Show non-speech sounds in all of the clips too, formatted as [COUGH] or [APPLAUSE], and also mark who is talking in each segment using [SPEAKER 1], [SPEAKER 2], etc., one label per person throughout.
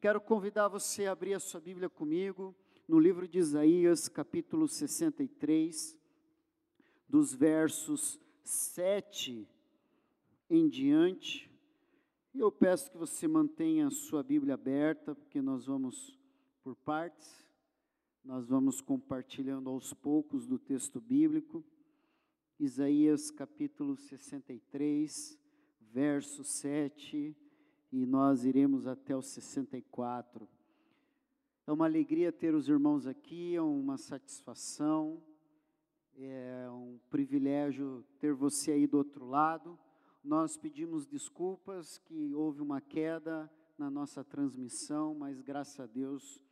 [SPEAKER 1] Quero convidar você a abrir a sua Bíblia comigo no livro de Isaías, capítulo 63, dos versos 7 em diante. Eu peço que você mantenha a sua Bíblia aberta, porque nós vamos por partes, nós vamos compartilhando aos poucos do texto bíblico. Isaías capítulo 63, verso 7 e nós iremos até o 64. É uma alegria ter os irmãos aqui, é uma satisfação, é um privilégio ter você aí do outro lado. Nós pedimos desculpas que houve uma queda na nossa transmissão, mas graças a Deus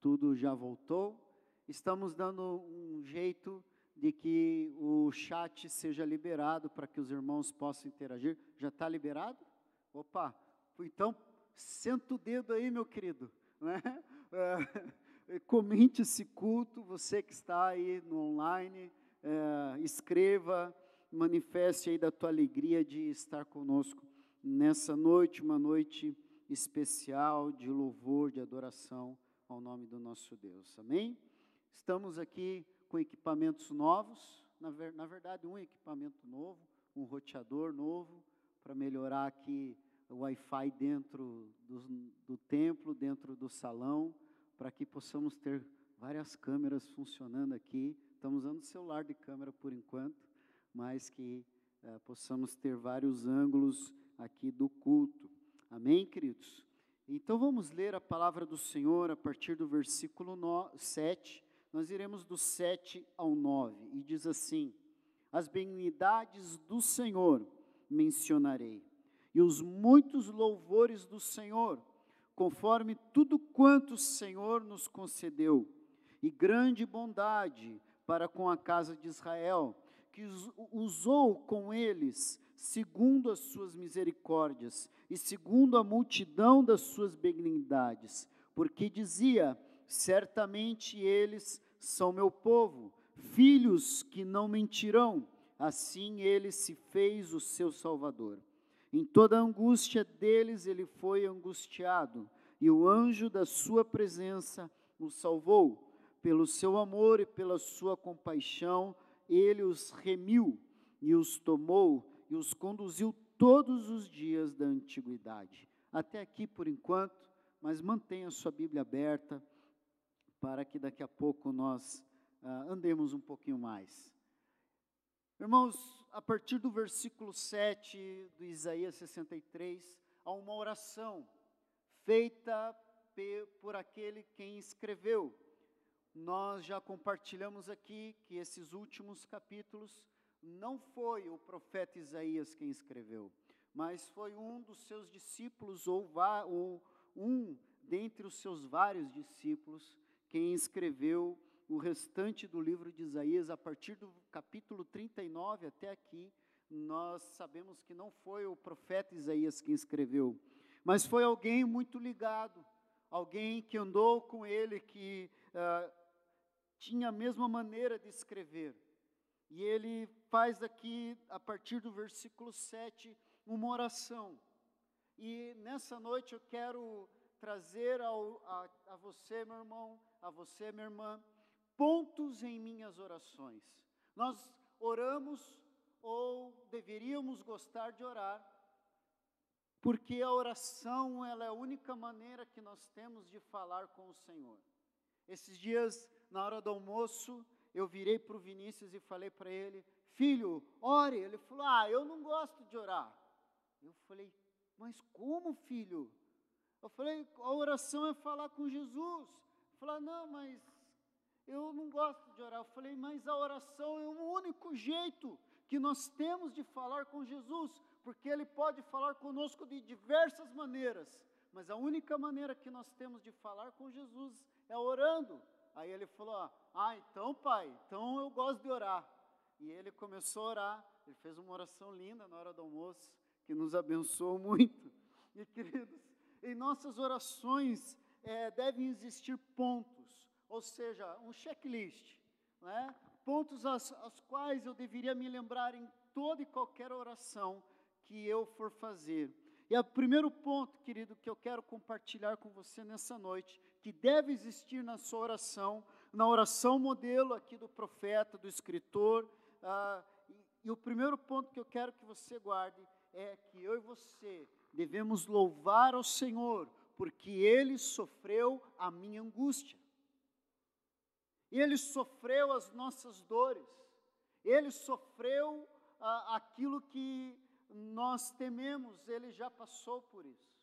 [SPEAKER 1] tudo já voltou. Estamos dando um jeito de que o chat seja liberado para que os irmãos possam interagir. Já está liberado? Opa, então, senta o dedo aí, meu querido. Né? [LAUGHS] É, comente esse culto, você que está aí no online, é, escreva, manifeste aí da tua alegria de estar conosco nessa noite, uma noite especial de louvor, de adoração ao nome do nosso Deus. Amém? Estamos aqui com equipamentos novos, na, ver, na verdade, um equipamento novo, um roteador novo, para melhorar aqui Wi-Fi dentro do, do templo, dentro do salão, para que possamos ter várias câmeras funcionando aqui. Estamos usando celular de câmera por enquanto, mas que eh, possamos ter vários ângulos aqui do culto. Amém, queridos? Então vamos ler a palavra do Senhor a partir do versículo 7. Nós iremos do 7 ao 9 e diz assim: As benignidades do Senhor mencionarei e os muitos louvores do Senhor, conforme tudo quanto o Senhor nos concedeu, e grande bondade para com a casa de Israel, que usou com eles segundo as suas misericórdias e segundo a multidão das suas benignidades, porque dizia: certamente eles são meu povo, filhos que não mentirão. Assim ele se fez o seu Salvador. Em toda a angústia deles ele foi angustiado, e o anjo da sua presença o salvou. Pelo seu amor e pela sua compaixão, ele os remiu e os tomou e os conduziu todos os dias da antiguidade. Até aqui por enquanto, mas mantenha sua Bíblia aberta para que daqui a pouco nós ah, andemos um pouquinho mais. Irmãos, a partir do versículo 7 do Isaías 63, há uma oração feita por aquele quem escreveu. Nós já compartilhamos aqui que esses últimos capítulos não foi o profeta Isaías quem escreveu, mas foi um dos seus discípulos, ou, ou um dentre os seus vários discípulos, quem escreveu o restante do livro de Isaías, a partir do capítulo 39 até aqui, nós sabemos que não foi o profeta Isaías quem escreveu, mas foi alguém muito ligado, alguém que andou com ele, que uh, tinha a mesma maneira de escrever. E ele faz aqui, a partir do versículo 7, uma oração. E nessa noite eu quero trazer ao, a, a você, meu irmão, a você, minha irmã, pontos em minhas orações. Nós oramos ou deveríamos gostar de orar, porque a oração ela é a única maneira que nós temos de falar com o Senhor. Esses dias, na hora do almoço, eu virei para o Vinícius e falei para ele: Filho, ore. Ele falou: Ah, eu não gosto de orar. Eu falei: Mas como, filho? Eu falei: A oração é falar com Jesus. Ele falou: Não, mas eu não gosto de orar. Eu falei, mas a oração é o único jeito que nós temos de falar com Jesus, porque Ele pode falar conosco de diversas maneiras, mas a única maneira que nós temos de falar com Jesus é orando. Aí ele falou: Ah, então, pai, então eu gosto de orar. e ele começou a orar. Ele fez uma oração linda na hora do almoço, que nos abençoou muito. E queridos, em nossas orações é, devem existir pontos, ou seja, um checklist, né? pontos aos, aos quais eu deveria me lembrar em toda e qualquer oração que eu for fazer. E o primeiro ponto, querido, que eu quero compartilhar com você nessa noite, que deve existir na sua oração, na oração modelo aqui do profeta, do escritor, ah, e, o primeiro ponto que eu quero que você guarde é que eu e você devemos louvar ao Senhor, porque Ele sofreu a minha angústia, Ele sofreu as nossas dores, Ele sofreu ah, aquilo que nós tememos, ele já passou por isso.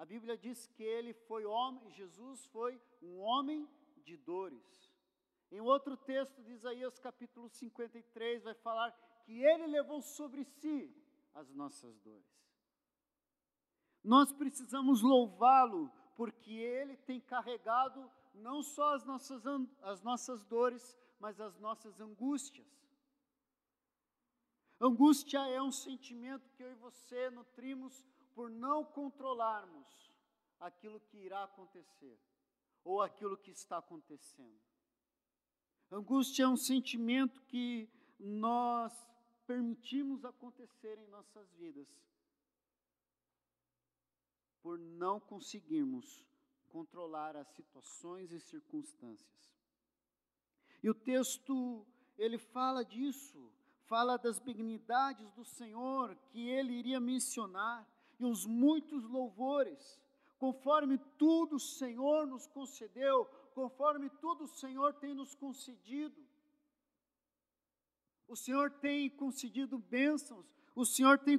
[SPEAKER 1] A Bíblia diz que ele foi homem, Jesus foi um homem de dores. Em outro texto de Isaías capítulo 53 vai falar que ele levou sobre si as nossas dores. Nós precisamos louvá-lo porque ele tem carregado não só as nossas, as nossas dores, mas as nossas angústias. Angústia é um sentimento que eu e você nutrimos por não controlarmos aquilo que irá acontecer ou aquilo que está acontecendo. Angústia é um sentimento que nós permitimos acontecer em nossas vidas por não conseguirmos controlar as situações e circunstâncias. E o texto ele fala disso fala das benignidades do Senhor que ele iria mencionar e os muitos louvores, conforme tudo o Senhor nos concedeu, conforme tudo o Senhor tem nos concedido. O Senhor tem concedido bênçãos, o Senhor tem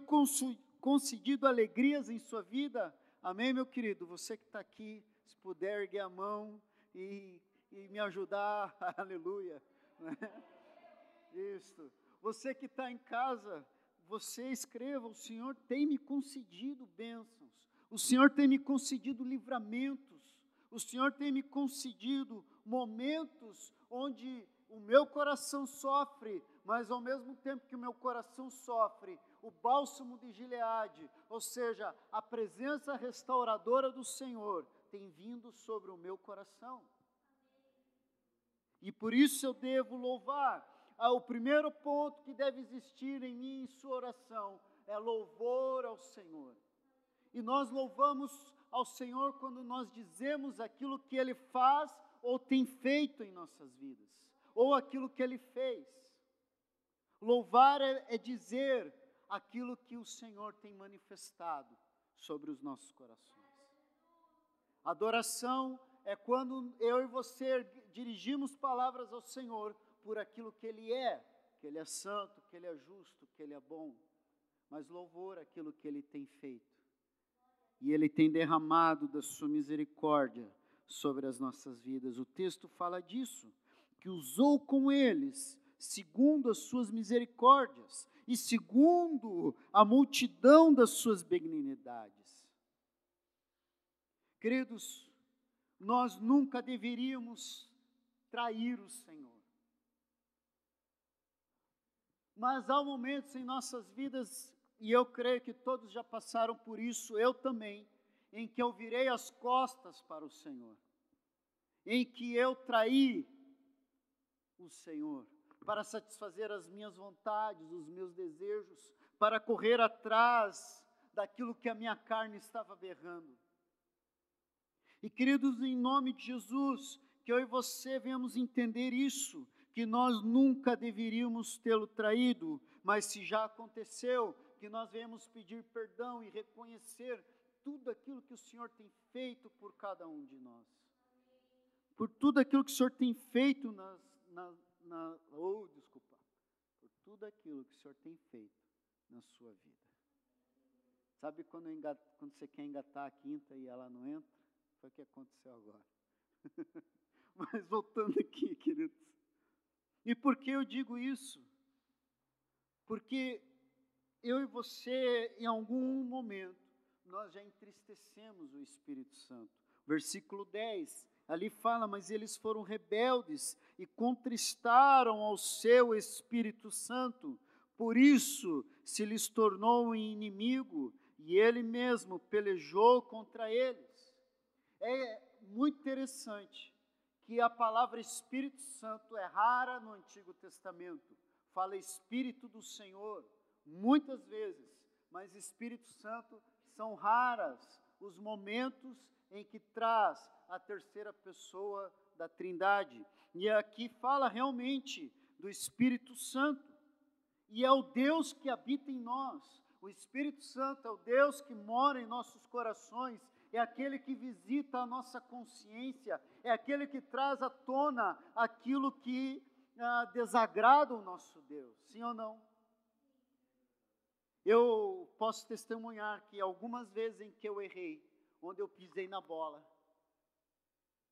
[SPEAKER 1] concedido alegrias em sua vida. Amém, meu querido? Você que está aqui, se puder erguer a mão e, e me ajudar, [LAUGHS] aleluia. Isso. Você que está em casa, você escreva: O Senhor tem me concedido bênçãos, o Senhor tem me concedido livramentos, o Senhor tem me concedido momentos onde o meu coração sofre, mas ao mesmo tempo que o meu coração sofre, o bálsamo de Gileade, ou seja, a presença restauradora do Senhor, tem vindo sobre o meu coração. E por isso eu devo louvar, o primeiro ponto que deve existir em mim em sua oração é louvor ao Senhor. E nós louvamos ao Senhor quando nós dizemos aquilo que Ele faz ou tem feito em nossas vidas, ou aquilo que Ele fez. Louvar é, é dizer aquilo que o Senhor tem manifestado sobre os nossos corações. Adoração é quando eu e você dirigimos palavras ao Senhor por aquilo que Ele é, que Ele é santo, que Ele é justo, que Ele é bom, mas louvor aquilo que Ele tem feito. E Ele tem derramado da Sua misericórdia sobre as nossas vidas. O texto fala disso, que usou com eles, segundo as Suas misericórdias e segundo a multidão das Suas benignidades. Queridos, nós nunca deveríamos trair o Senhor. Mas há momentos em nossas vidas, e eu creio que todos já passaram por isso, eu também, em que eu virei as costas para o Senhor, em que eu traí o Senhor para satisfazer as minhas vontades, os meus desejos, para correr atrás daquilo que a minha carne estava berrando. E queridos, em nome de Jesus, que eu e você venhamos entender isso, que nós nunca deveríamos tê-lo traído, mas se já aconteceu, que nós venhamos pedir perdão e reconhecer tudo aquilo que o Senhor tem feito por cada um de nós. Por tudo aquilo que o Senhor tem feito nas, na, na oh, desculpa, por tudo aquilo que o Senhor tem feito na sua vida. Sabe quando, quando você quer engatar a quinta e ela não entra? Foi o que aconteceu agora. [LAUGHS] Mas voltando aqui, queridos. E por que eu digo isso? Porque eu e você, em algum momento, nós já entristecemos o Espírito Santo. Versículo 10, Ali fala, mas eles foram rebeldes e contristaram ao seu Espírito Santo. Por isso se lhes tornou um inimigo e ele mesmo pelejou contra eles. É muito interessante que a palavra Espírito Santo é rara no Antigo Testamento. Fala Espírito do Senhor muitas vezes, mas Espírito Santo são raras os momentos em que traz a terceira pessoa da Trindade. E aqui fala realmente do Espírito Santo. E é o Deus que habita em nós. O Espírito Santo é o Deus que mora em nossos corações, é aquele que visita a nossa consciência, é aquele que traz à tona aquilo que ah, desagrada o nosso Deus. Sim ou não? Eu posso testemunhar que algumas vezes em que eu errei, onde eu pisei na bola,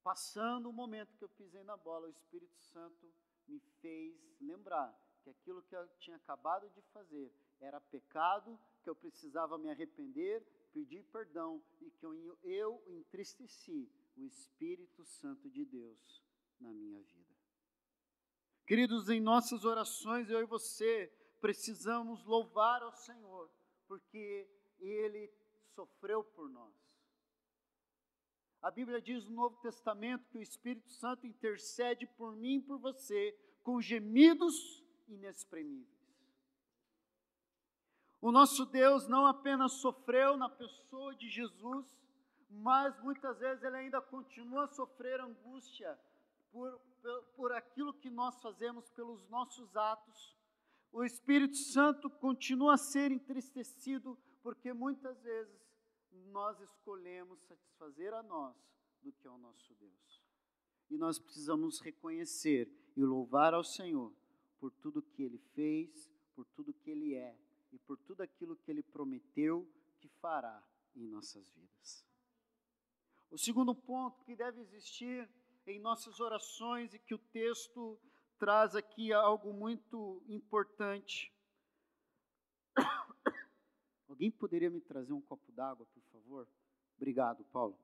[SPEAKER 1] passando o momento que eu pisei na bola, o Espírito Santo me fez lembrar que aquilo que eu tinha acabado de fazer era pecado, que eu precisava me arrepender, pedir perdão e que eu, eu entristeci o Espírito Santo de Deus na minha vida. Queridos, em nossas orações, eu e você precisamos louvar ao Senhor, porque Ele sofreu por nós. A Bíblia diz no Novo Testamento que o Espírito Santo intercede por mim e por você com gemidos inexprimíveis. O nosso Deus não apenas sofreu na pessoa de Jesus, mas muitas vezes ele ainda continua a sofrer angústia por, por, por aquilo que nós fazemos, pelos nossos atos, o Espírito Santo continua a ser entristecido porque muitas vezes nós escolhemos satisfazer a nós do que ao nosso Deus. E nós precisamos reconhecer e louvar ao Senhor por tudo que ele fez, por tudo que ele é e por tudo aquilo que ele prometeu que fará em nossas vidas. O segundo ponto que deve existir em nossas orações e que o texto traz aqui algo muito importante. [COUGHS] Alguém poderia me trazer um copo d'água, por favor? Obrigado, Paulo.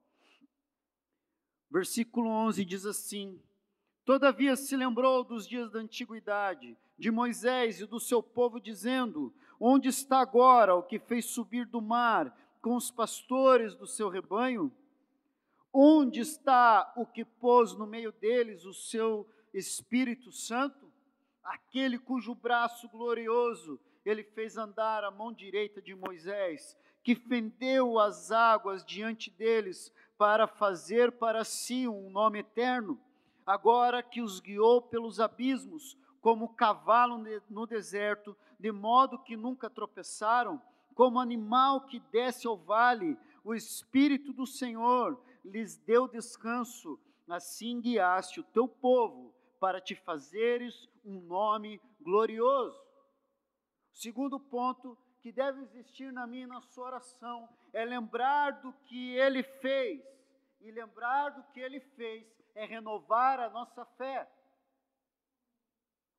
[SPEAKER 1] Versículo 11 diz assim: Todavia se lembrou dos dias da antiguidade, de Moisés e do seu povo, dizendo: Onde está agora o que fez subir do mar com os pastores do seu rebanho? Onde está o que pôs no meio deles o seu Espírito Santo, aquele cujo braço glorioso ele fez andar a mão direita de Moisés, que fendeu as águas diante deles para fazer para si um nome eterno, agora que os guiou pelos abismos, como cavalo no deserto, de modo que nunca tropeçaram, como animal que desce ao vale, o Espírito do Senhor lhes deu descanso, assim guiaste o teu povo para te fazeres um nome glorioso. Segundo ponto que deve existir na minha e na sua oração é lembrar do que ele fez. E lembrar do que ele fez é renovar a nossa fé.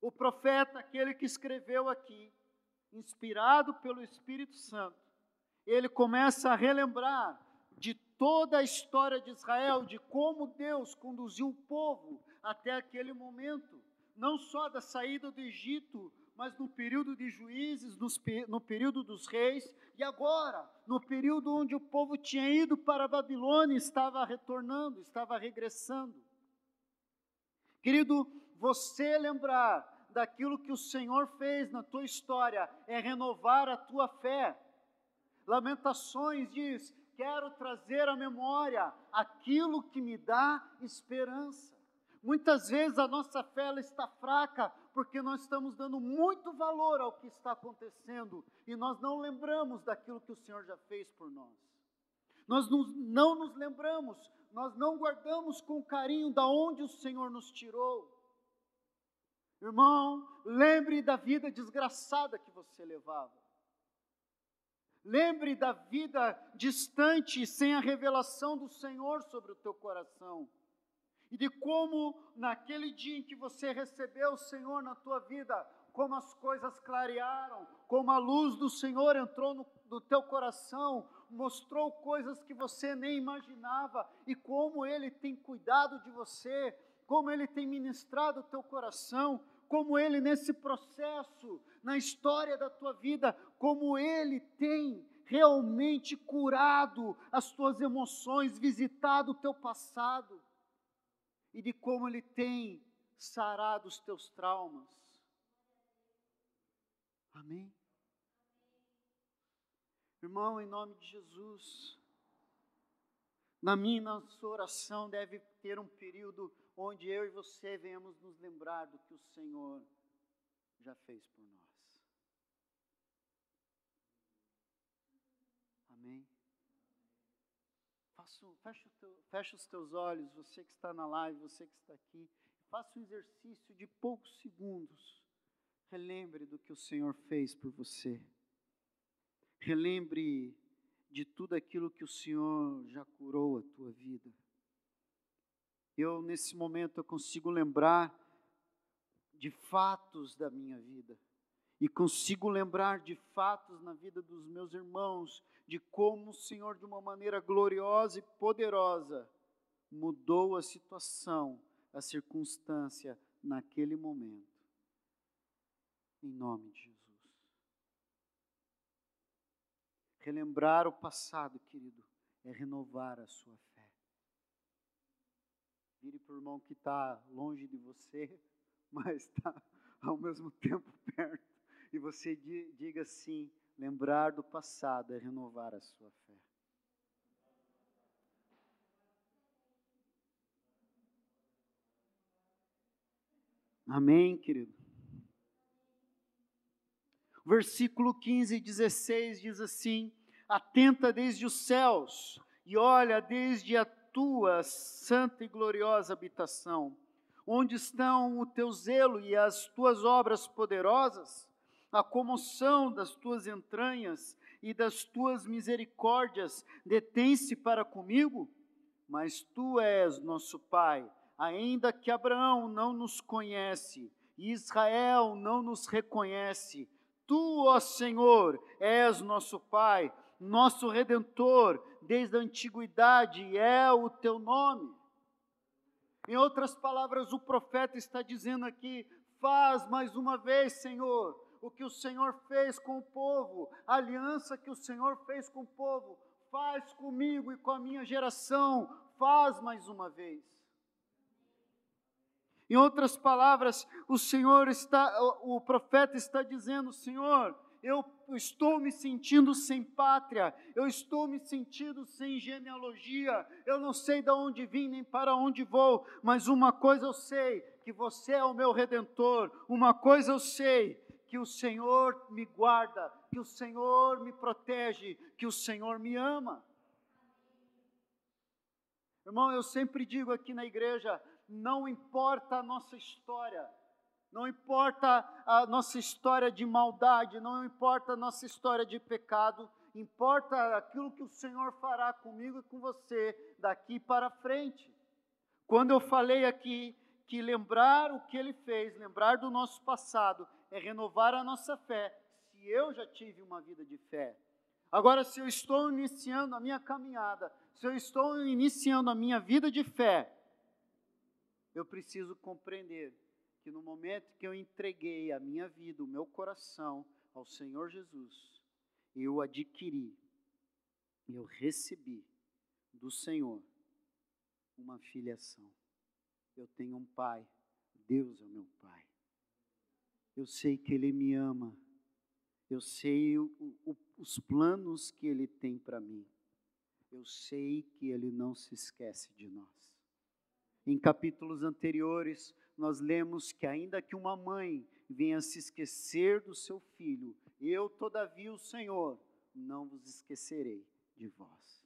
[SPEAKER 1] O profeta, aquele que escreveu aqui, inspirado pelo Espírito Santo, ele começa a relembrar de toda a história de Israel, de como Deus conduziu o povo até aquele momento, não só da saída do Egito, mas no período de juízes, no período dos reis, e agora, no período onde o povo tinha ido para a Babilônia, estava retornando, estava regressando. Querido, você lembrar daquilo que o Senhor fez na tua história é renovar a tua fé. Lamentações diz: quero trazer à memória aquilo que me dá esperança. Muitas vezes a nossa fé está fraca porque nós estamos dando muito valor ao que está acontecendo e nós não lembramos daquilo que o Senhor já fez por nós. Nós não nos lembramos, nós não guardamos com carinho da onde o Senhor nos tirou. Irmão, lembre da vida desgraçada que você levava. Lembre da vida distante, sem a revelação do Senhor sobre o teu coração. E de como naquele dia em que você recebeu o Senhor na tua vida, como as coisas clarearam, como a luz do Senhor entrou no, no teu coração, mostrou coisas que você nem imaginava e como Ele tem cuidado de você, como Ele tem ministrado o teu coração, como Ele nesse processo, na história da tua vida, como Ele tem realmente curado as tuas emoções, visitado o teu passado e de como Ele tem sarado os teus traumas. Amém? Irmão, em nome de Jesus, na minha na sua oração deve ter um período onde eu e você venhamos nos lembrar do que o Senhor já fez por nós. Amém? Faça, fecha, teu, fecha os teus olhos, você que está na live, você que está aqui, faça um exercício de poucos segundos. Relembre do que o Senhor fez por você. Relembre de tudo aquilo que o Senhor já curou a tua vida. Eu, nesse momento, eu consigo lembrar de fatos da minha vida. E consigo lembrar de fatos na vida dos meus irmãos, de como o Senhor, de uma maneira gloriosa e poderosa, mudou a situação, a circunstância naquele momento. Em nome de Jesus. Relembrar o passado, querido, é renovar a sua fé. Vire para o irmão que está longe de você, [LAUGHS] mas está ao mesmo tempo [LAUGHS] perto. E você diga assim: lembrar do passado é renovar a sua fé. Amém, querido? Versículo 15 e 16 diz assim: Atenta desde os céus e olha desde a tua santa e gloriosa habitação. Onde estão o teu zelo e as tuas obras poderosas? A comoção das tuas entranhas e das tuas misericórdias detém-se para comigo? Mas tu és nosso Pai, ainda que Abraão não nos conhece e Israel não nos reconhece. Tu, ó Senhor, és nosso Pai, nosso redentor, desde a antiguidade é o teu nome. Em outras palavras, o profeta está dizendo aqui: faz mais uma vez, Senhor, o que o Senhor fez com o povo, a aliança que o Senhor fez com o povo, faz comigo e com a minha geração, faz mais uma vez. Em outras palavras, o Senhor está, o profeta está dizendo, Senhor, eu estou me sentindo sem pátria, eu estou me sentindo sem genealogia, eu não sei de onde vim nem para onde vou, mas uma coisa eu sei, que você é o meu redentor, uma coisa eu sei, que o Senhor me guarda, que o Senhor me protege, que o Senhor me ama. Irmão, eu sempre digo aqui na igreja, não importa a nossa história, não importa a nossa história de maldade, não importa a nossa história de pecado, importa aquilo que o Senhor fará comigo e com você daqui para frente. Quando eu falei aqui que lembrar o que ele fez, lembrar do nosso passado, é renovar a nossa fé, se eu já tive uma vida de fé. Agora, se eu estou iniciando a minha caminhada, se eu estou iniciando a minha vida de fé, eu preciso compreender que no momento que eu entreguei a minha vida, o meu coração ao Senhor Jesus, eu adquiri, eu recebi do Senhor uma filiação. Eu tenho um pai, Deus é o meu pai. Eu sei que Ele me ama, eu sei o, o, os planos que Ele tem para mim, eu sei que Ele não se esquece de nós. Em capítulos anteriores, nós lemos que, ainda que uma mãe venha se esquecer do seu filho, eu, todavia, o Senhor, não vos esquecerei de vós.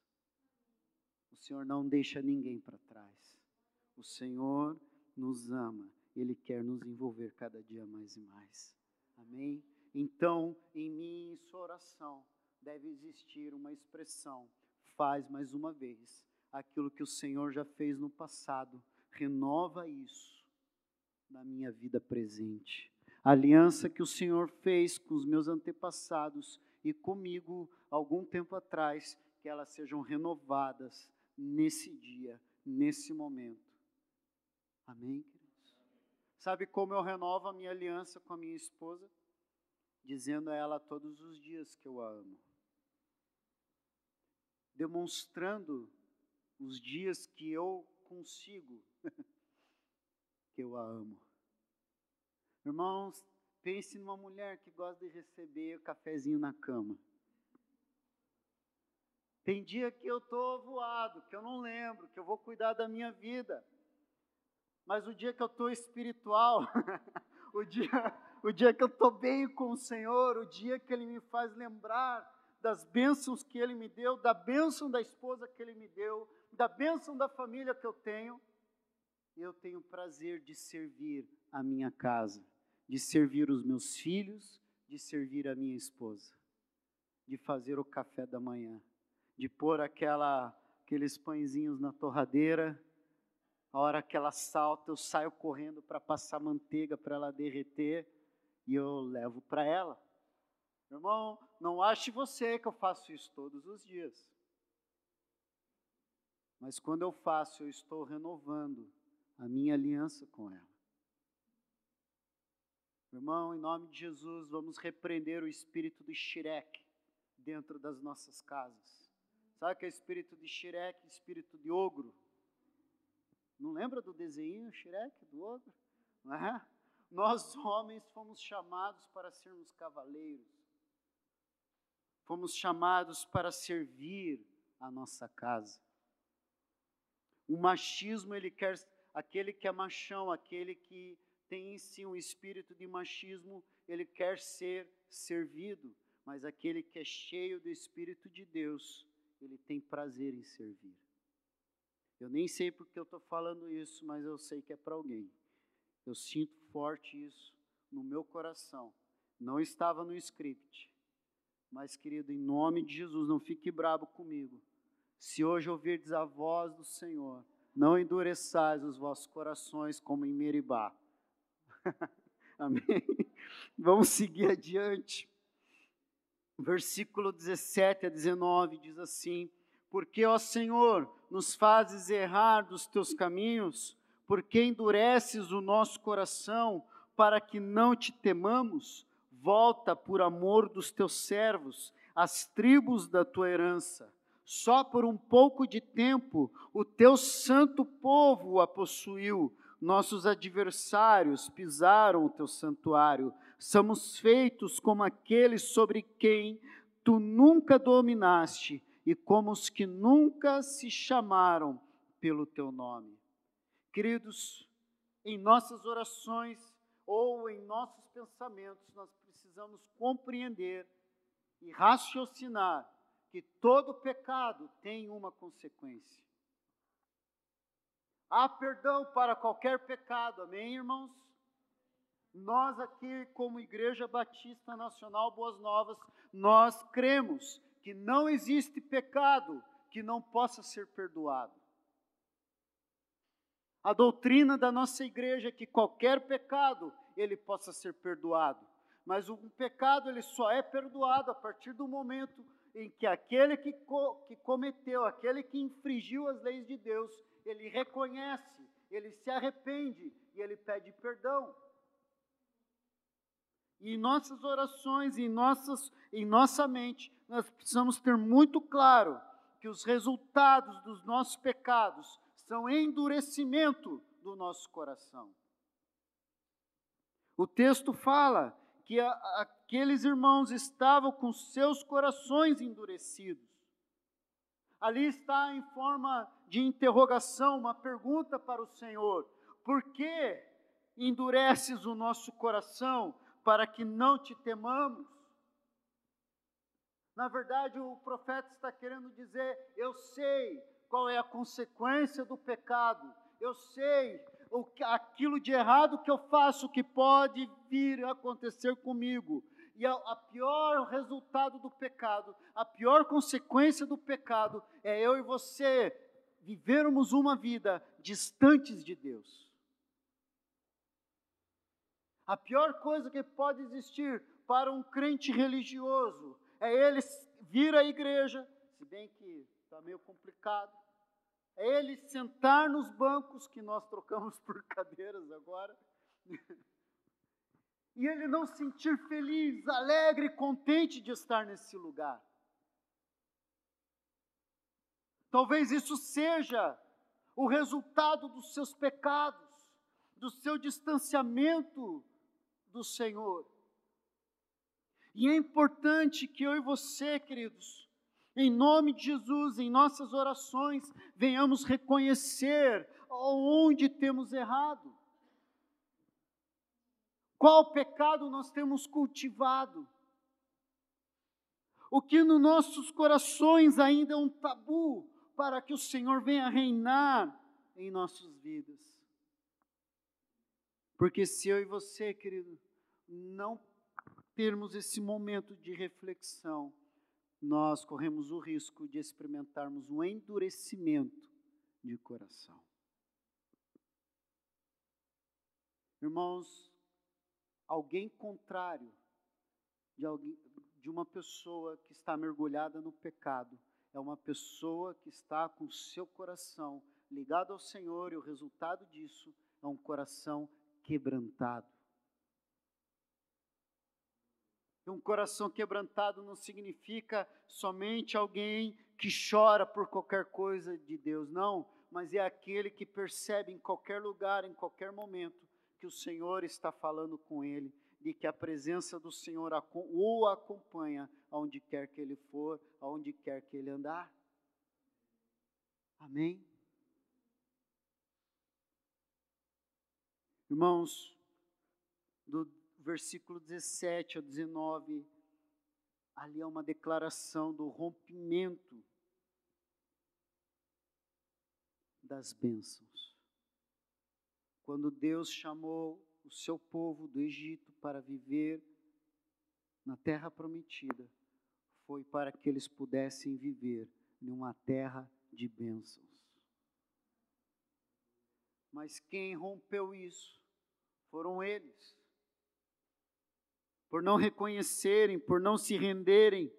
[SPEAKER 1] O Senhor não deixa ninguém para trás. O Senhor nos ama, Ele quer nos envolver cada dia mais e mais. Amém? Então, em mim, em sua oração, deve existir uma expressão: faz mais uma vez aquilo que o Senhor já fez no passado renova isso na minha vida presente. A aliança que o Senhor fez com os meus antepassados e comigo algum tempo atrás, que elas sejam renovadas nesse dia, nesse momento. Amém, queridos? Sabe como eu renovo a minha aliança com a minha esposa? Dizendo a ela todos os dias que eu a amo. Demonstrando os dias que eu consigo [LAUGHS] eu a amo. Irmãos, pense numa mulher que gosta de receber cafezinho na cama. Tem dia que eu estou voado, que eu não lembro, que eu vou cuidar da minha vida. Mas o dia que eu estou espiritual, [LAUGHS] o, dia, o dia que eu estou bem com o Senhor, o dia que Ele me faz lembrar das bênçãos que Ele me deu, da bênção da esposa que Ele me deu, da bênção da família que eu tenho, eu tenho prazer de servir a minha casa, de servir os meus filhos, de servir a minha esposa, de fazer o café da manhã, de pôr aquela, aqueles pãezinhos na torradeira. A hora que ela salta, eu saio correndo para passar manteiga para ela derreter e eu levo para ela. Irmão, não ache você que eu faço isso todos os dias. Mas quando eu faço, eu estou renovando a minha aliança com ela. Irmão, em nome de Jesus, vamos repreender o espírito do Shirek dentro das nossas casas. Sabe que é espírito de Shrek, espírito de ogro? Não lembra do desenho Shrek, do ogro? Não é? Nós homens fomos chamados para sermos cavaleiros. Fomos chamados para servir a nossa casa. O machismo, ele quer aquele que é machão, aquele que tem em si um espírito de machismo, ele quer ser servido, mas aquele que é cheio do espírito de Deus, ele tem prazer em servir. Eu nem sei porque eu estou falando isso, mas eu sei que é para alguém. Eu sinto forte isso no meu coração. Não estava no script. Mas, querido, em nome de Jesus, não fique bravo comigo. Se hoje ouvirdes a voz do Senhor, não endureçais os vossos corações como em Meribá. [LAUGHS] Amém? Vamos seguir adiante versículo 17 a 19 diz assim: Porque, ó Senhor, nos fazes errar dos teus caminhos, porque endureces o nosso coração para que não te temamos, volta por amor dos teus servos, as tribos da tua herança. Só por um pouco de tempo o teu santo povo a possuiu. Nossos adversários pisaram o teu santuário somos feitos como aqueles sobre quem tu nunca dominaste e como os que nunca se chamaram pelo teu nome. Queridos, em nossas orações ou em nossos pensamentos, nós precisamos compreender e raciocinar que todo pecado tem uma consequência. Há perdão para qualquer pecado, amém, irmãos? Nós aqui, como Igreja Batista Nacional Boas Novas, nós cremos que não existe pecado que não possa ser perdoado. A doutrina da nossa igreja é que qualquer pecado ele possa ser perdoado, mas um pecado ele só é perdoado a partir do momento em que aquele que, co que cometeu, aquele que infringiu as leis de Deus, ele reconhece, ele se arrepende e ele pede perdão. E em nossas orações, em, nossas, em nossa mente, nós precisamos ter muito claro que os resultados dos nossos pecados são endurecimento do nosso coração. O texto fala que a, aqueles irmãos estavam com seus corações endurecidos. Ali está em forma de interrogação, uma pergunta para o Senhor: por que endureces o nosso coração? para que não te temamos. Na verdade, o profeta está querendo dizer: eu sei qual é a consequência do pecado, eu sei aquilo de errado que eu faço que pode vir a acontecer comigo. E a, a pior resultado do pecado, a pior consequência do pecado é eu e você vivermos uma vida distantes de Deus. A pior coisa que pode existir para um crente religioso é ele vir à igreja, se bem que está meio complicado, ele sentar nos bancos que nós trocamos [LAUGHS] por cadeiras agora, [LAUGHS] e ele não sentir feliz, alegre, contente de estar nesse lugar. Talvez isso seja o resultado dos seus pecados, do seu distanciamento do Senhor. E é importante que eu e você, queridos, em nome de Jesus, em nossas orações, venhamos reconhecer onde temos errado. Qual pecado nós temos cultivado? O que nos nossos corações ainda é um tabu para que o Senhor venha reinar em nossas vidas. Porque se eu e você, querido, não termos esse momento de reflexão, nós corremos o risco de experimentarmos um endurecimento de coração. Irmãos, alguém contrário de, alguém, de uma pessoa que está mergulhada no pecado é uma pessoa que está com seu coração ligado ao Senhor e o resultado disso é um coração quebrantado. E um coração quebrantado não significa somente alguém que chora por qualquer coisa de Deus, não, mas é aquele que percebe em qualquer lugar, em qualquer momento, que o Senhor está falando com ele, de que a presença do Senhor o acompanha aonde quer que ele for, aonde quer que ele andar. Amém? Irmãos, do versículo 17 ao 19, ali é uma declaração do rompimento das bênçãos. Quando Deus chamou o seu povo do Egito para viver na terra prometida, foi para que eles pudessem viver numa terra de bênçãos. Mas quem rompeu isso foram eles por não reconhecerem, por não se renderem,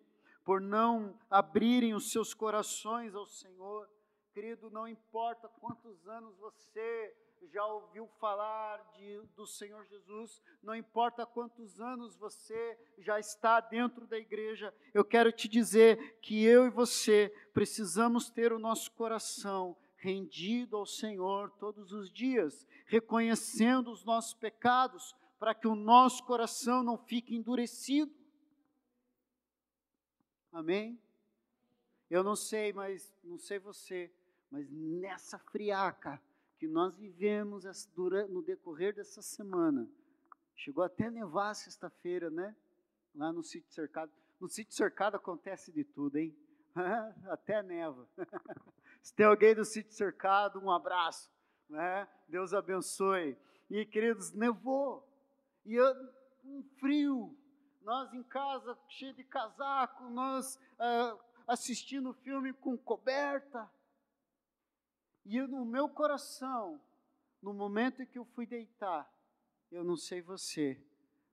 [SPEAKER 1] por não abrirem os seus corações ao Senhor. Querido, não importa quantos anos você já ouviu falar de, do Senhor Jesus, não importa quantos anos você já está dentro da igreja, eu quero te dizer que eu e você precisamos ter o nosso coração rendido ao Senhor todos os dias, reconhecendo os nossos pecados, para que o nosso coração não fique endurecido. Amém? Eu não sei, mas não sei você, mas nessa friaca que nós vivemos no decorrer dessa semana, chegou até a nevar sexta-feira, né? Lá no sítio cercado. No sítio cercado acontece de tudo, hein? [LAUGHS] até neva. [LAUGHS] Se tem alguém do sítio cercado, um abraço, né? Deus abençoe. E queridos, nevou. E um frio, nós em casa cheio de casaco, nós uh, assistindo filme com coberta. E no meu coração, no momento em que eu fui deitar, eu não sei você,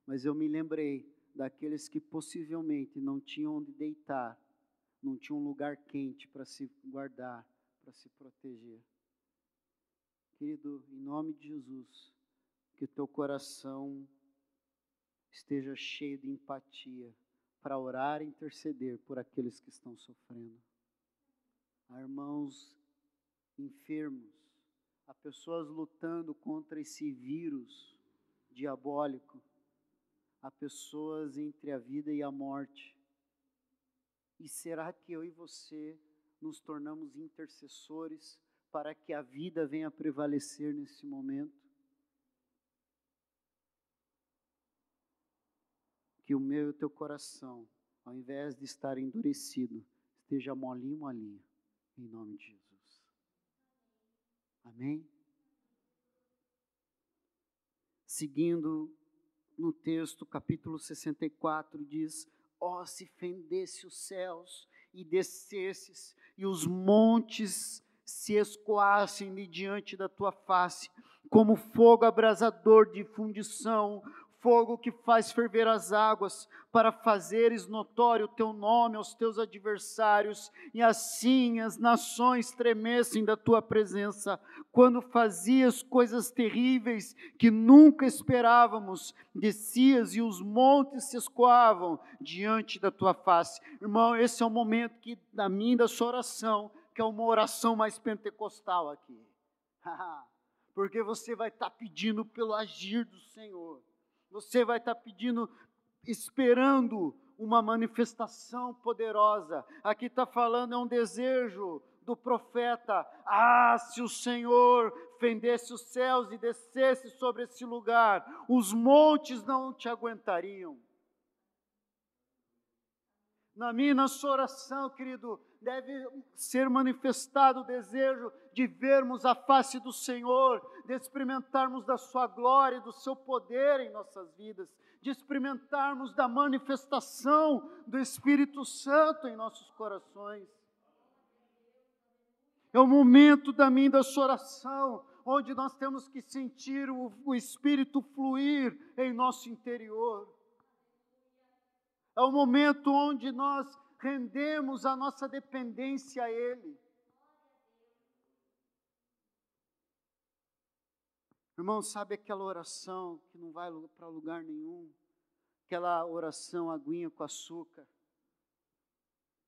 [SPEAKER 1] mas eu me lembrei daqueles que possivelmente não tinham onde deitar, não tinham um lugar quente para se guardar, para se proteger. Querido, em nome de Jesus, que o teu coração esteja cheio de empatia para orar e interceder por aqueles que estão sofrendo. Há irmãos enfermos, há pessoas lutando contra esse vírus diabólico, há pessoas entre a vida e a morte. E será que eu e você nos tornamos intercessores para que a vida venha prevalecer nesse momento? Que o meu e o teu coração, ao invés de estar endurecido, esteja molinho, molinho, em nome de Jesus. Amém? Seguindo no texto, capítulo 64, diz: Ó, oh, se fendesse os céus e descesses, e os montes se escoassem de diante da tua face, como fogo abrasador de fundição, fogo que faz ferver as águas, para fazeres notório o teu nome aos teus adversários, e assim as nações tremessem da tua presença, quando fazias coisas terríveis que nunca esperávamos, descias e os montes se escoavam diante da tua face. Irmão, esse é o momento que, da minha da sua oração, que é uma oração mais pentecostal aqui. [LAUGHS] Porque você vai estar pedindo pelo agir do Senhor você vai estar pedindo, esperando uma manifestação poderosa. Aqui está falando, é um desejo do profeta. Ah, se o Senhor fendesse os céus e descesse sobre esse lugar, os montes não te aguentariam. Na minha na sua oração, querido, deve ser manifestado o desejo de vermos a face do Senhor, de experimentarmos da Sua glória, do Seu poder em nossas vidas, de experimentarmos da manifestação do Espírito Santo em nossos corações. É o momento da minha da sua oração, onde nós temos que sentir o, o Espírito fluir em nosso interior. É o momento onde nós rendemos a nossa dependência a Ele. Irmão, sabe aquela oração que não vai para lugar nenhum? Aquela oração aguinha com açúcar?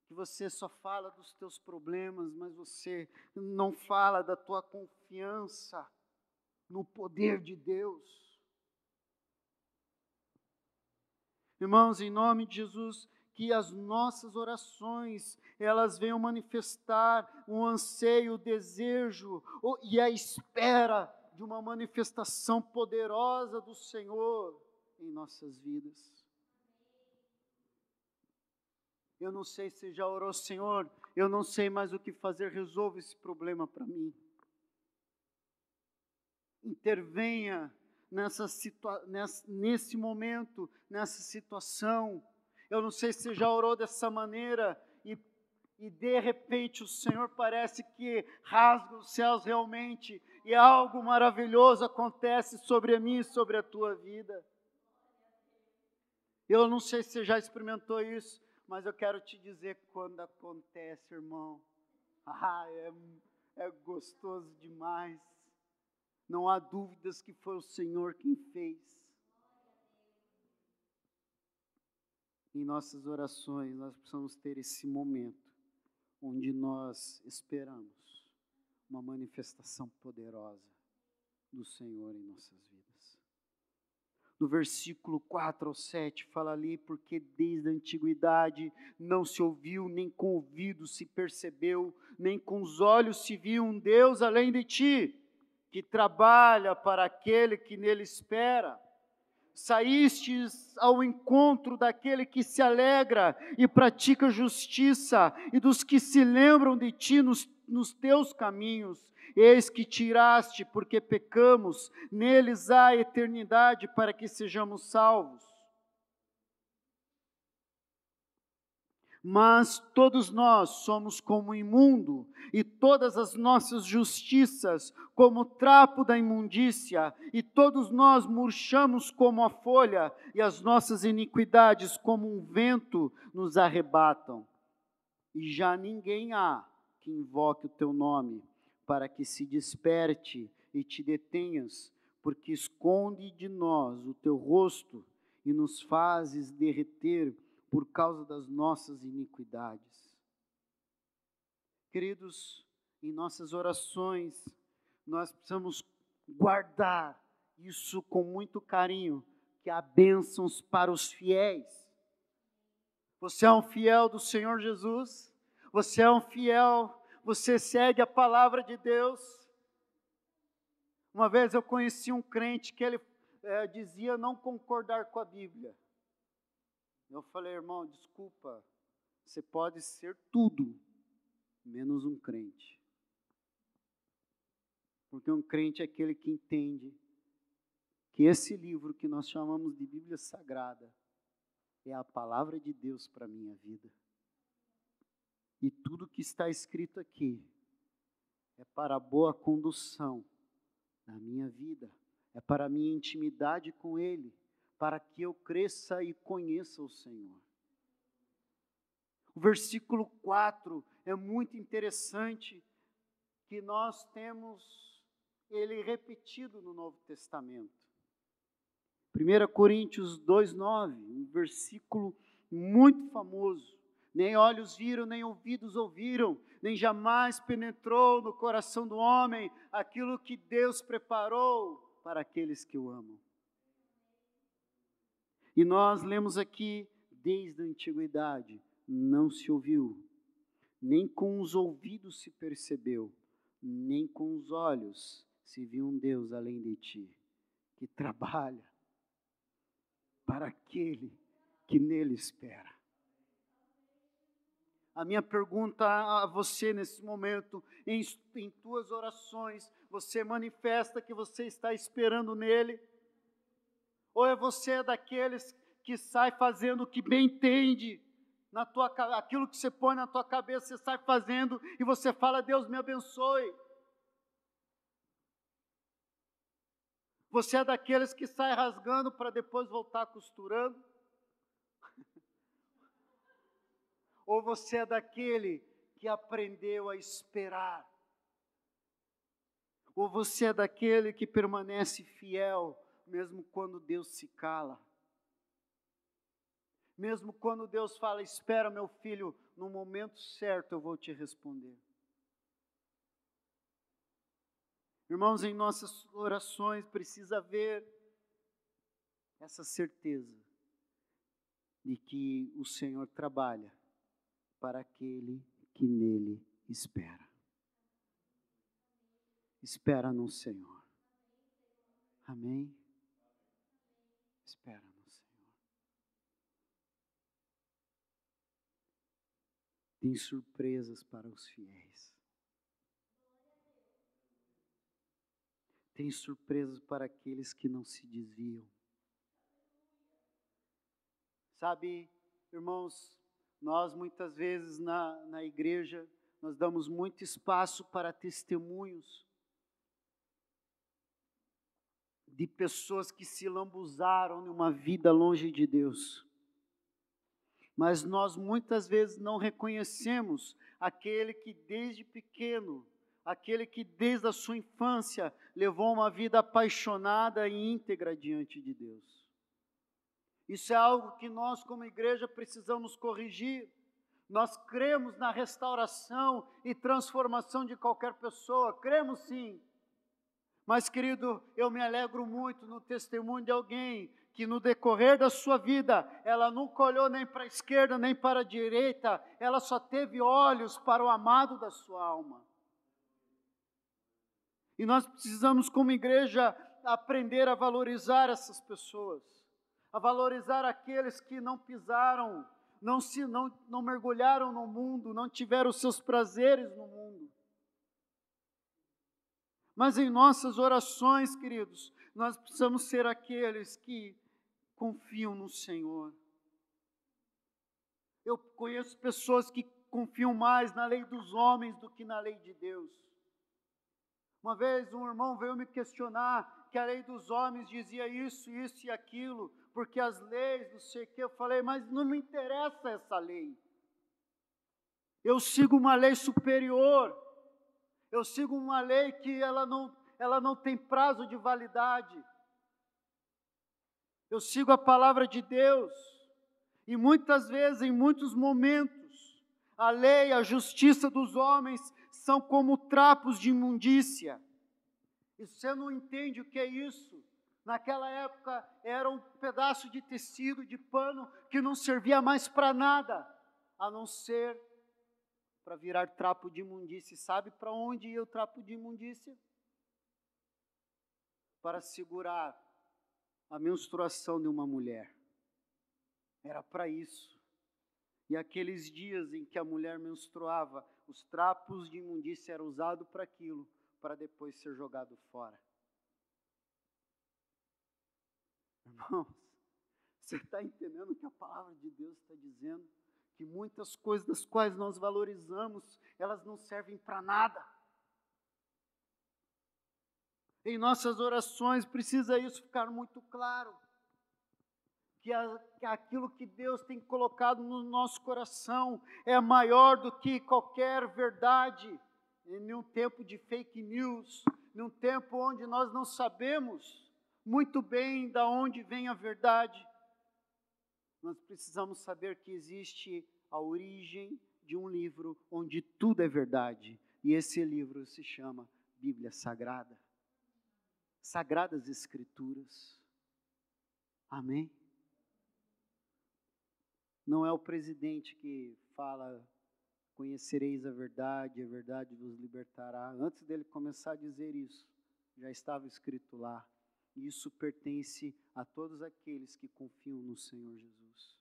[SPEAKER 1] Que você só fala dos teus problemas, mas você não fala da tua confiança no poder de Deus. Irmãos, em nome de Jesus, que as nossas orações elas venham manifestar o anseio, o desejo e a espera de uma manifestação poderosa do Senhor em nossas vidas. Eu não sei se já orou, Senhor, eu não sei mais o que fazer, resolva esse problema para mim. Intervenha nessa situa nesse momento, nessa situação eu não sei se você já orou dessa maneira e, e de repente o Senhor parece que rasga os céus realmente e algo maravilhoso acontece sobre a mim e sobre a tua vida. Eu não sei se você já experimentou isso, mas eu quero te dizer quando acontece, irmão. [LAUGHS] Ah, é, é gostoso demais. Não há dúvidas que foi o Senhor quem fez. Em nossas orações, nós precisamos ter esse momento onde nós esperamos uma manifestação poderosa do Senhor em nossas vidas. No versículo 4 ao 7, fala ali, porque desde a antiguidade não se ouviu, nem com ouvido se percebeu, nem com os olhos se viu um Deus além de ti, que trabalha para aquele que nele espera saístes ao encontro daquele que se alegra e pratica justiça, e dos que se lembram de ti nos, nos teus caminhos. Eis que tiraste, porque pecamos, neles há eternidade para que sejamos salvos. Mas todos nós somos como imundo, e todas as nossas justiças como trapo da imundícia, e todos nós murchamos como a folha, e as nossas iniquidades como um vento nos arrebatam. E já ninguém há que invoque o teu nome, para que se desperte e te detenhas, porque esconde de nós o teu rosto e nos fazes derreter por causa das nossas iniquidades. Queridos, em nossas orações, nós precisamos guardar isso com muito carinho, que há bênçãos para os fiéis. Você é um fiel do Senhor Jesus? Você é um fiel, você segue a palavra de Deus? Uma vez eu conheci um crente que ele é, dizia não concordar com a Bíblia. Eu falei, irmão, desculpa, você pode ser tudo, menos um crente. Porque um crente é aquele que entende que esse livro que nós chamamos de Bíblia Sagrada é a palavra de Deus para a minha vida. E tudo que está escrito aqui é para a boa condução na minha vida, é para a minha intimidade com Ele, para que eu cresça e conheça o Senhor. O versículo 4 é muito interessante, que nós temos ele repetido no Novo Testamento. 1 Coríntios 2,9, um versículo muito famoso. Nem olhos viram, nem ouvidos ouviram, nem jamais penetrou no coração do homem aquilo que Deus preparou para aqueles que o amam. E nós lemos aqui, desde a antiguidade, não se ouviu, nem com os ouvidos se percebeu, nem com os olhos se viu um Deus além de ti, que trabalha para aquele que nele espera. A minha pergunta a você nesse momento, em, em tuas orações, você manifesta que você está esperando nele? Ou é você daqueles que sai fazendo o que bem entende, na tua, aquilo que você põe na tua cabeça, você sai fazendo e você fala, Deus me abençoe. Você é daqueles que sai rasgando para depois voltar costurando? [LAUGHS] Ou você é daquele que aprendeu a esperar? Ou você é daquele que permanece fiel mesmo quando Deus se cala? Mesmo quando Deus fala, espera meu filho, no momento certo eu vou te responder. Irmãos, em nossas orações precisa haver essa certeza de que o Senhor trabalha para aquele que nele espera. Espera no Senhor. Amém? Espera. Tem surpresas para os fiéis. Tem surpresas para aqueles que não se desviam. Sabe, irmãos, nós muitas vezes na, na igreja, nós damos muito espaço para testemunhos de pessoas que se lambuzaram numa vida longe de Deus mas nós muitas vezes não reconhecemos aquele que desde pequeno, aquele que desde a sua infância levou uma vida apaixonada e íntegra diante de Deus. Isso é algo que nós, como igreja, precisamos corrigir. Nós cremos na restauração e transformação de qualquer pessoa, cremos sim. Mas, querido, eu me alegro muito no testemunho de alguém que no decorrer da sua vida, ela nunca olhou nem para a esquerda nem para a direita, ela só teve olhos para o amado da sua alma. E nós precisamos, como igreja, aprender a valorizar essas pessoas, a valorizar aqueles que não pisaram, não se não, não mergulharam no mundo, não tiveram seus prazeres no mundo. Mas em nossas orações, queridos, nós precisamos ser aqueles que confiam no Senhor. Eu conheço pessoas que confiam mais na lei dos homens do que na lei de Deus. Uma vez um irmão veio me questionar que a lei dos homens dizia isso, isso e aquilo, porque as leis, não sei o que, eu falei, mas não me interessa essa lei. Eu sigo uma lei superior. Eu sigo uma lei que ela não, ela não tem prazo de validade eu sigo a palavra de Deus, e muitas vezes, em muitos momentos, a lei, a justiça dos homens são como trapos de imundícia. E você não entende o que é isso? Naquela época era um pedaço de tecido, de pano, que não servia mais para nada, a não ser para virar trapo de imundícia. Sabe para onde ia o trapo de imundícia? Para segurar a menstruação de uma mulher. Era para isso. E aqueles dias em que a mulher menstruava, os trapos de imundícia eram usados para aquilo, para depois ser jogado fora. Irmãos, você está entendendo que a palavra de Deus está dizendo? Que muitas coisas das quais nós valorizamos, elas não servem para nada. Em nossas orações precisa isso ficar muito claro. Que, a, que aquilo que Deus tem colocado no nosso coração é maior do que qualquer verdade. Em um tempo de fake news, num tempo onde nós não sabemos muito bem da onde vem a verdade, nós precisamos saber que existe a origem de um livro onde tudo é verdade. E esse livro se chama Bíblia Sagrada. Sagradas Escrituras. Amém? Não é o presidente que fala, conhecereis a verdade, a verdade vos libertará. Antes dele começar a dizer isso, já estava escrito lá. Isso pertence a todos aqueles que confiam no Senhor Jesus.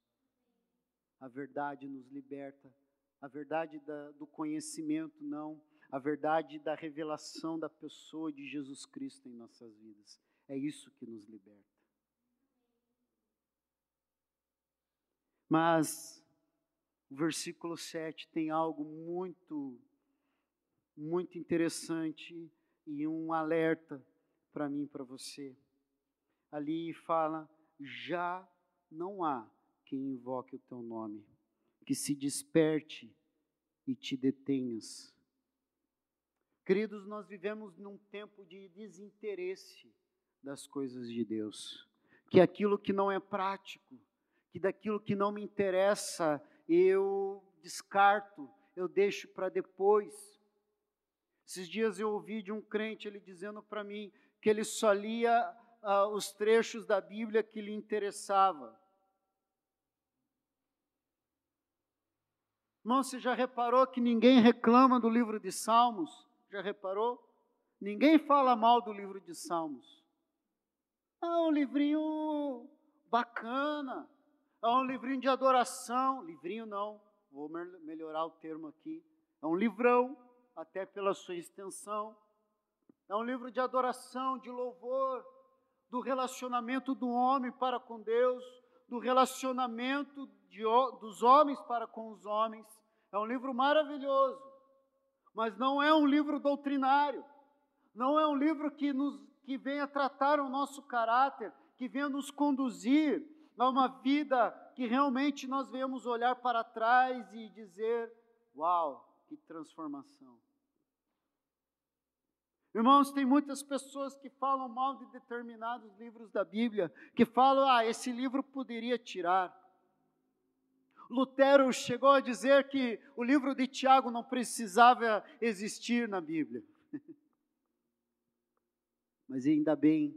[SPEAKER 1] A verdade nos liberta, a verdade da, do conhecimento não, a verdade da revelação da pessoa de Jesus Cristo em nossas vidas. É isso que nos liberta. Mas o versículo 7 tem algo muito, muito interessante e um alerta para mim e para você. Ali fala: já não há quem invoque o teu nome, que se desperte e te detenhas. Queridos, nós vivemos num tempo de desinteresse das coisas de Deus, que aquilo que não é prático, que daquilo que não me interessa, eu descarto, eu deixo para depois. Esses dias eu ouvi de um crente ele dizendo para mim que ele só lia uh, os trechos da Bíblia que lhe interessava. Irmão, você já reparou que ninguém reclama do livro de Salmos? Já reparou? Ninguém fala mal do livro de Salmos. Ah, um livrinho bacana. Ah, um livrinho de adoração. Livrinho não, vou melhorar o termo aqui. É um livrão, até pela sua extensão. É um livro de adoração, de louvor, do relacionamento do homem para com Deus, do relacionamento de, dos homens para com os homens. É um livro maravilhoso mas não é um livro doutrinário, não é um livro que, nos, que venha tratar o nosso caráter, que venha nos conduzir a uma vida que realmente nós venhamos olhar para trás e dizer: Uau, que transformação! Irmãos, tem muitas pessoas que falam mal de determinados livros da Bíblia, que falam: ah, esse livro poderia tirar. Lutero chegou a dizer que o livro de Tiago não precisava existir na Bíblia. [LAUGHS] Mas ainda bem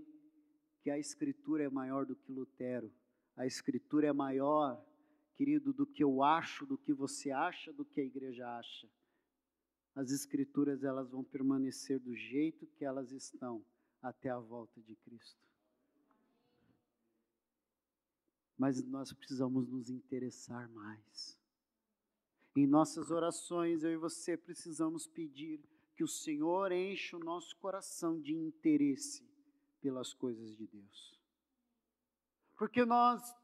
[SPEAKER 1] que a Escritura é maior do que Lutero. A Escritura é maior, querido, do que eu acho, do que você acha, do que a igreja acha. As Escrituras elas vão permanecer do jeito que elas estão até a volta de Cristo mas nós precisamos nos interessar mais. Em nossas orações, eu e você precisamos pedir que o Senhor enche o nosso coração de interesse pelas coisas de Deus. Porque nós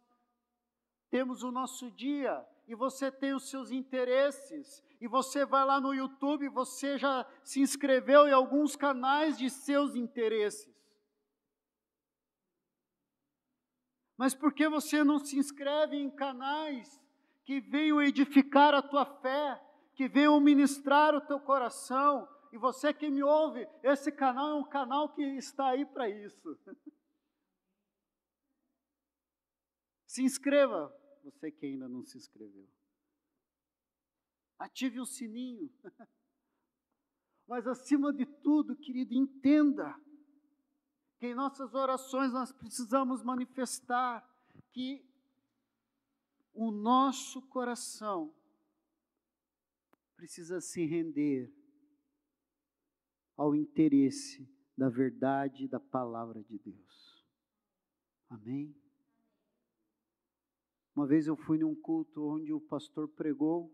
[SPEAKER 1] temos o nosso dia e você tem os seus interesses, e você vai lá no YouTube, você já se inscreveu em alguns canais de seus interesses. Mas por que você não se inscreve em canais que venham edificar a tua fé, que venham ministrar o teu coração? E você que me ouve, esse canal é um canal que está aí para isso. [LAUGHS] Se inscreva, você que ainda não se inscreveu. Ative o sininho. [LAUGHS] Mas acima de tudo, querido, entenda que em nossas orações nós precisamos manifestar que o nosso coração precisa se render ao interesse da verdade da palavra de Deus. Amém? Uma vez eu fui num culto onde o pastor pregou,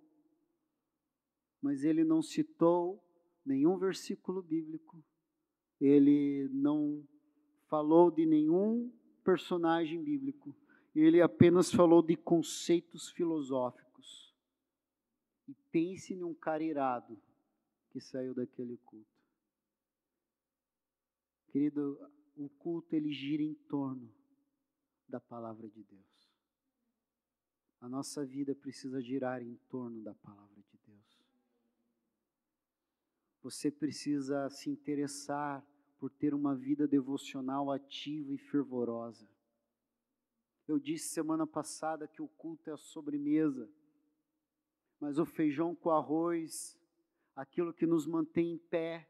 [SPEAKER 1] mas ele não citou nenhum versículo bíblico, ele não falou de nenhum personagem bíblico, ele apenas falou de conceitos filosóficos. E pense num cara irado que saiu daquele culto. Querido, o culto ele gira em torno da palavra de Deus. A nossa vida precisa girar em torno da palavra de Deus. Você precisa se interessar por ter uma vida devocional ativa e fervorosa. Eu disse semana passada que o culto é a sobremesa, mas o feijão com arroz, aquilo que nos mantém em pé,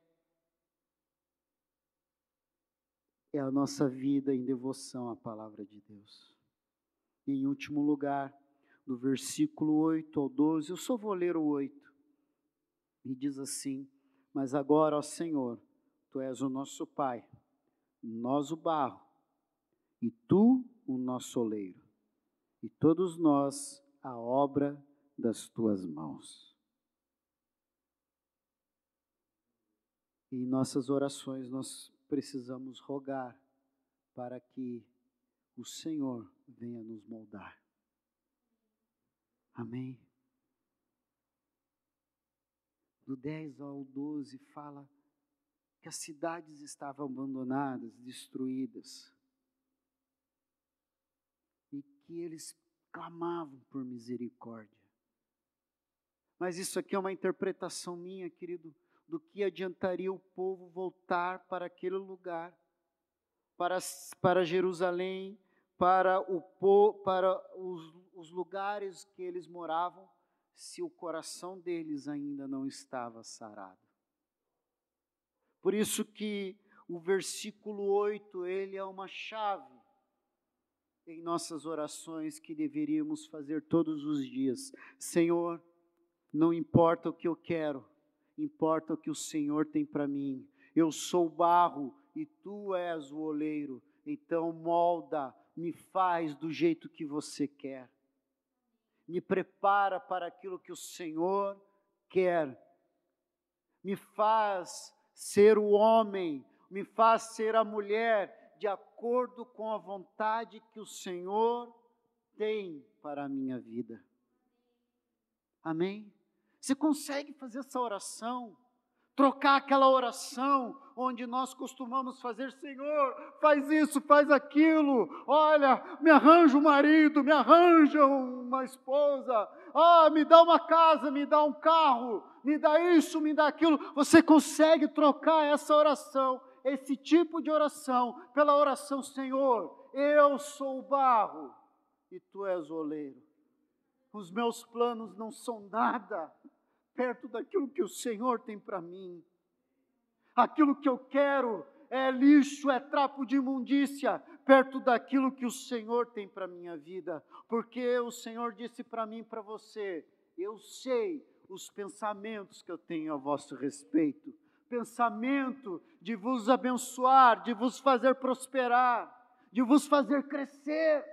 [SPEAKER 1] é a nossa vida em devoção à palavra de Deus. Em último lugar, do versículo 8 ao 12, eu só vou ler o 8. E diz assim: Mas agora, ó Senhor, tu és o nosso Pai, nós o barro, e tu o nosso oleiro, e todos nós a obra das tuas mãos. E em nossas orações nós precisamos rogar para que o Senhor venha nos moldar. Amém? Do 10 ao 12 fala que as cidades estavam abandonadas, destruídas, e que eles clamavam por misericórdia. Mas isso aqui é uma interpretação minha, querido, do que adiantaria o povo voltar para aquele lugar, para, para Jerusalém, para, o, para os, os lugares que eles moravam, se o coração deles ainda não estava sarado. Por isso que o versículo 8, ele é uma chave em nossas orações que deveríamos fazer todos os dias. Senhor, não importa o que eu quero, importa o que o Senhor tem para mim. Eu sou barro e tu és o oleiro, então molda, me faz do jeito que você quer. Me prepara para aquilo que o Senhor quer. Me faz ser o homem, me faz ser a mulher de acordo com a vontade que o Senhor tem para a minha vida. Amém? Você consegue fazer essa oração? Trocar aquela oração onde nós costumamos fazer, Senhor, faz isso, faz aquilo, olha, me arranja um marido, me arranja uma esposa, ah, me dá uma casa, me dá um carro, me dá isso, me dá aquilo. Você consegue trocar essa oração, esse tipo de oração, pela oração, Senhor, eu sou o barro e tu és o oleiro. Os meus planos não são nada perto daquilo que o Senhor tem para mim. Aquilo que eu quero é lixo, é trapo de imundícia, perto daquilo que o Senhor tem para minha vida, porque o Senhor disse para mim para você: eu sei os pensamentos que eu tenho a vosso respeito, pensamento de vos abençoar, de vos fazer prosperar, de vos fazer crescer.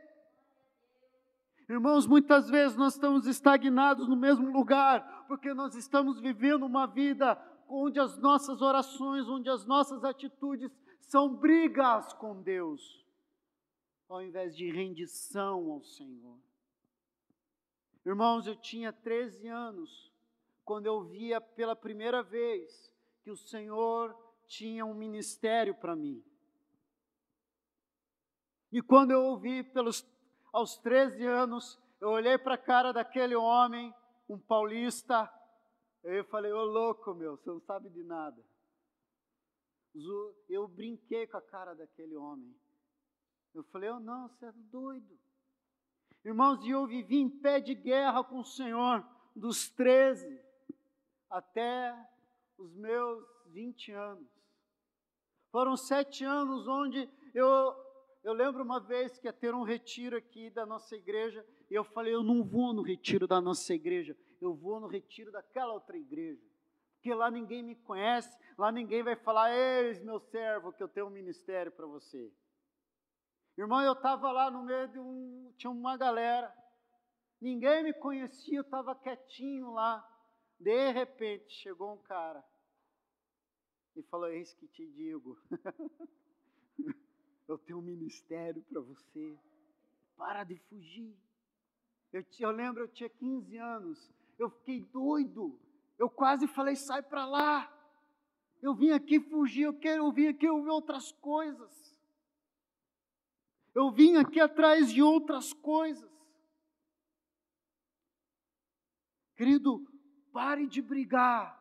[SPEAKER 1] Irmãos, muitas vezes nós estamos estagnados no mesmo lugar, porque nós estamos vivendo uma vida onde as nossas orações, onde as nossas atitudes são brigas com Deus, ao invés de rendição ao Senhor. Irmãos, eu tinha 13 anos quando eu via pela primeira vez que o Senhor tinha um ministério para mim. E quando eu ouvi pelos aos 13 anos, eu olhei para a cara daquele homem, um paulista, eu falei, ô louco meu, você não sabe de nada. Eu brinquei com a cara daquele homem. Eu falei, oh não, você é doido. Irmãos, e eu vivi em pé de guerra com o Senhor, dos 13 até os meus 20 anos. Foram sete anos onde eu eu lembro uma vez que ia ter um retiro aqui da nossa igreja, e eu falei: eu não vou no retiro da nossa igreja, eu vou no retiro daquela outra igreja. Porque lá ninguém me conhece, lá ninguém vai falar: eis meu servo, que eu tenho um ministério para você. Irmão, eu estava lá no meio de um. Tinha uma galera, ninguém me conhecia, eu estava quietinho lá. De repente chegou um cara e falou: Eis que te digo. [LAUGHS] eu tenho um ministério para você. Para de fugir. Eu, eu lembro, eu tinha 15 anos, eu fiquei doido. Eu quase falei, sai para lá. Eu vim aqui fugir, eu quero, eu vim aqui ouvir outras coisas. Eu vim aqui atrás de outras coisas. Querido, pare de brigar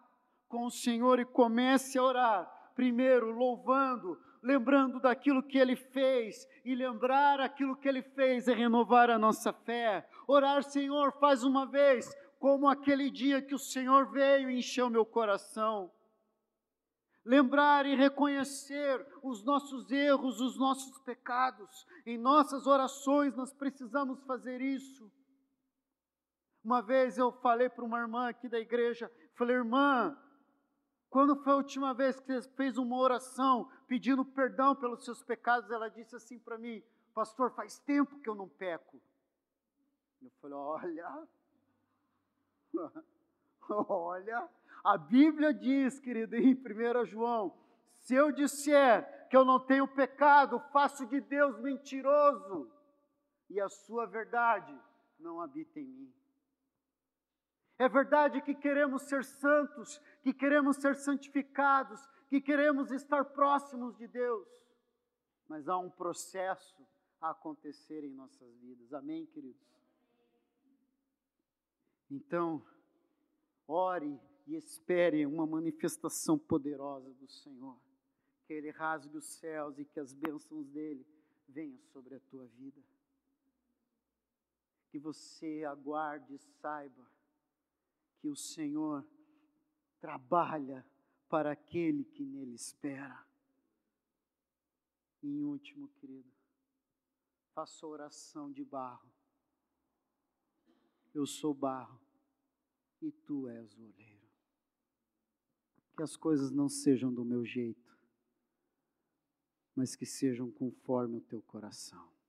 [SPEAKER 1] com o Senhor e comece a orar. Primeiro, louvando, lembrando daquilo que Ele fez, e lembrar aquilo que Ele fez é renovar a nossa fé. Orar, Senhor, faz uma vez, como aquele dia que o Senhor veio e encheu meu coração. Lembrar e reconhecer os nossos erros, os nossos pecados. Em nossas orações nós precisamos fazer isso. Uma vez eu falei para uma irmã aqui da igreja, falei, irmã, quando foi a última vez que você fez uma oração pedindo perdão pelos seus pecados? Ela disse assim para mim, pastor, faz tempo que eu não peco. Eu falei, olha, [LAUGHS] olha, a Bíblia diz, querido, em 1 João, se eu disser que eu não tenho pecado, faço de Deus mentiroso, e a sua verdade não habita em mim. É verdade que queremos ser santos, que queremos ser santificados, que queremos estar próximos de Deus, mas há um processo a acontecer em nossas vidas. Amém, queridos? Então, ore e espere uma manifestação poderosa do Senhor, que Ele rasgue os céus e que as bênçãos dele venham sobre a tua vida. Que você aguarde e saiba que o Senhor trabalha para aquele que nele espera. E em último, querido, faça oração de barro. Eu sou barro e tu és o oleiro. Que as coisas não sejam do meu jeito, mas que sejam conforme o teu coração.